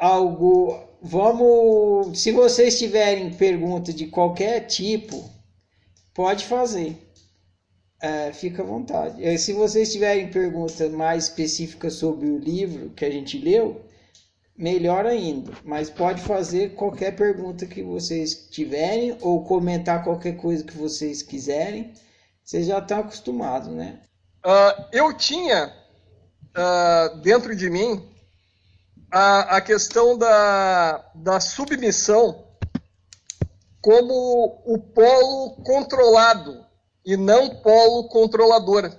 algo. Vamos. Se vocês tiverem pergunta de qualquer tipo, pode fazer. É, fica à vontade. É, se vocês tiverem pergunta mais específica sobre o livro que a gente leu, melhor ainda. Mas pode fazer qualquer pergunta que vocês tiverem ou comentar qualquer coisa que vocês quiserem. Vocês já estão acostumados, né? Uh, eu tinha uh, dentro de mim a, a questão da, da submissão como o polo controlado e não polo controlador.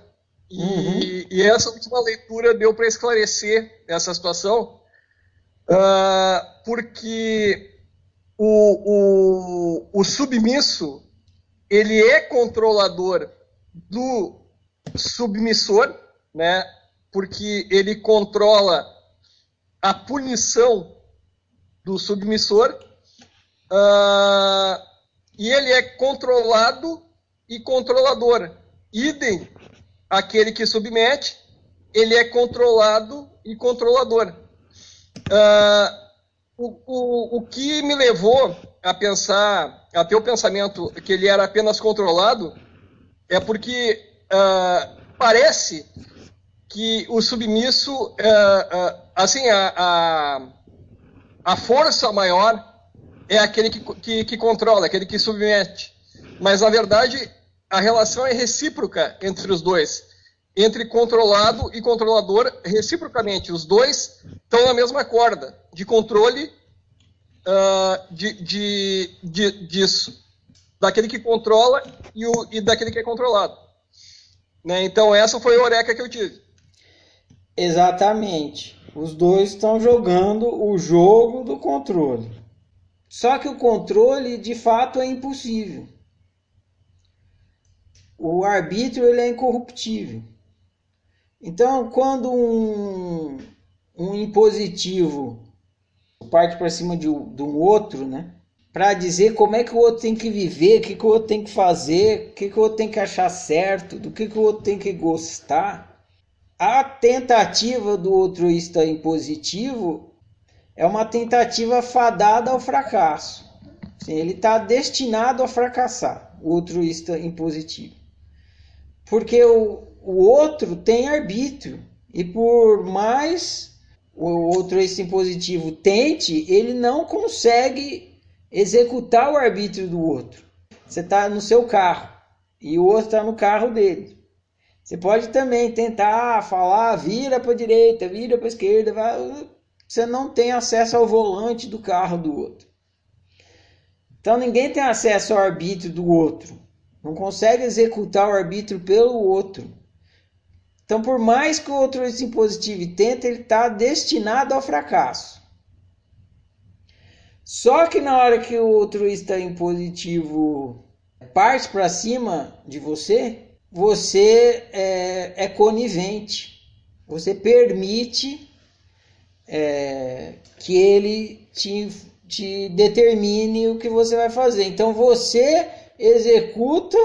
E, uhum. e essa última leitura deu para esclarecer essa situação, uh, porque o, o, o submisso ele é controlador do submissor, né? Porque ele controla a punição do submissor uh, e ele é controlado e controlador. Idem aquele que submete, ele é controlado e controlador. Uh, o, o, o que me levou a pensar, a ter o pensamento que ele era apenas controlado, é porque uh, parece que o submisso, uh, assim, a, a, a, força maior é aquele que, que, que, controla, aquele que submete. Mas, na verdade, a relação é recíproca entre os dois. Entre controlado e controlador, reciprocamente. Os dois estão na mesma corda de controle uh, de, de, de, disso. Daquele que controla e, o, e daquele que é controlado. Né? Então, essa foi a oreca que eu tive. Exatamente. Os dois estão jogando o jogo do controle. Só que o controle de fato é impossível. O arbítrio ele é incorruptível. Então, quando um, um impositivo parte para cima de, de um outro, né? Para dizer como é que o outro tem que viver, o que, que o outro tem que fazer, o que, que o outro tem que achar certo, do que, que o outro tem que gostar a tentativa do altruísta impositivo é uma tentativa fadada ao fracasso. Sim, ele está destinado a fracassar, o altruísta impositivo. Porque o, o outro tem arbítrio. E por mais o altruísta impositivo tente, ele não consegue executar o arbítrio do outro. Você está no seu carro e o outro está no carro dele. Você pode também tentar falar, vira para a direita, vira para a esquerda, vai... você não tem acesso ao volante do carro do outro. Então ninguém tem acesso ao arbítrio do outro. Não consegue executar o arbítrio pelo outro. Então, por mais que o outro se impositivo tente, ele está destinado ao fracasso. Só que na hora que o outro está impositivo parte para cima de você, você é, é conivente, você permite é, que ele te, te determine o que você vai fazer. Então você executa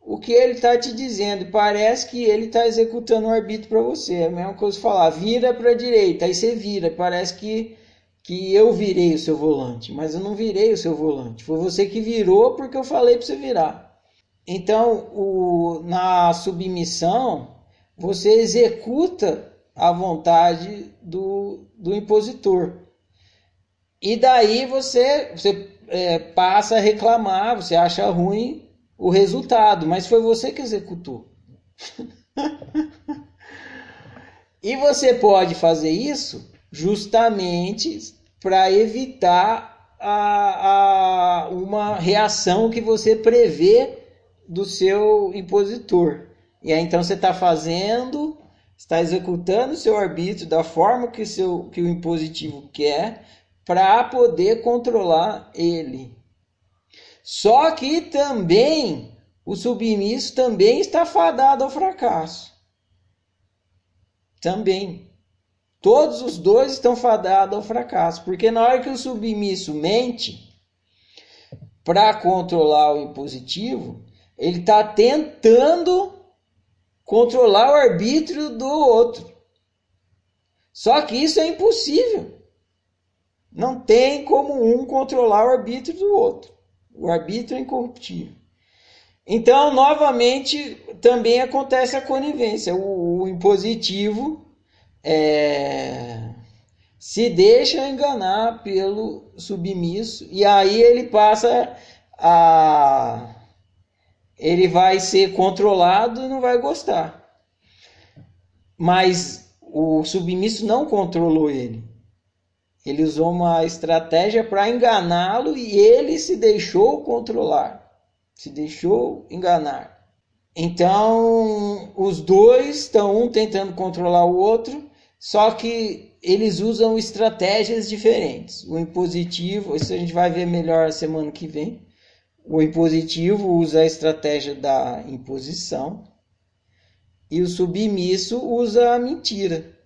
o que ele está te dizendo. Parece que ele está executando o arbítrio para você. É a mesma coisa falar, vira para a direita, aí você vira. Parece que, que eu virei o seu volante, mas eu não virei o seu volante. Foi você que virou porque eu falei para você virar. Então, o, na submissão, você executa a vontade do, do impositor. E daí você, você é, passa a reclamar, você acha ruim o resultado, mas foi você que executou. e você pode fazer isso justamente para evitar a, a, uma reação que você prevê do seu impositor. E aí então você está fazendo, está executando o seu arbítrio da forma que, seu, que o impositivo quer para poder controlar ele. Só que também o submisso também está fadado ao fracasso. Também. Todos os dois estão fadados ao fracasso, porque na hora que o submisso mente para controlar o impositivo, ele está tentando controlar o arbítrio do outro. Só que isso é impossível. Não tem como um controlar o arbítrio do outro. O arbítrio é incorruptível. Então, novamente, também acontece a conivência. O, o impositivo é, se deixa enganar pelo submisso e aí ele passa a. Ele vai ser controlado e não vai gostar. Mas o submisso não controlou ele. Ele usou uma estratégia para enganá-lo e ele se deixou controlar, se deixou enganar. Então, os dois estão um tentando controlar o outro, só que eles usam estratégias diferentes. O impositivo, isso a gente vai ver melhor semana que vem. O impositivo usa a estratégia da imposição e o submisso usa a mentira.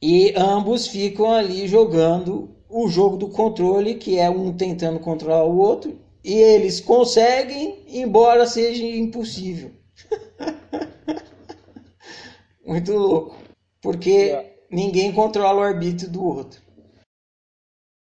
E ambos ficam ali jogando o jogo do controle, que é um tentando controlar o outro, e eles conseguem, embora seja impossível. Muito louco. Porque ninguém controla o arbítrio do outro.